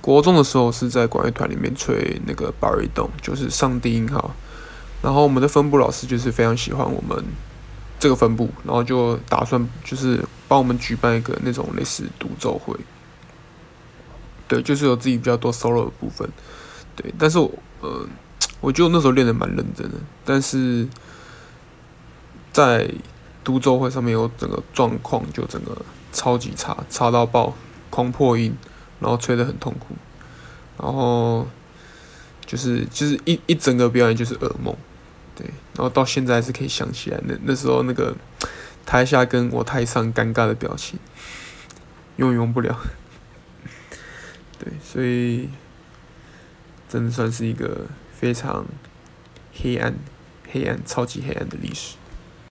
国中的时候是在管乐团里面吹那个巴瑞动，就是上低音哈。然后我们的分部老师就是非常喜欢我们这个分部，然后就打算就是帮我们举办一个那种类似独奏会。对，就是有自己比较多 solo 的部分。对，但是我呃，我觉得我那时候练的蛮认真的，但是在独奏会上面有整个状况就整个超级差，差到爆，狂破音，然后吹得很痛苦，然后就是就是一一整个表演就是噩梦。对，然后到现在还是可以想起来那那时候那个台下跟我台上尴尬的表情，用用不了。对，所以真的算是一个非常黑暗、黑暗、超级黑暗的历史。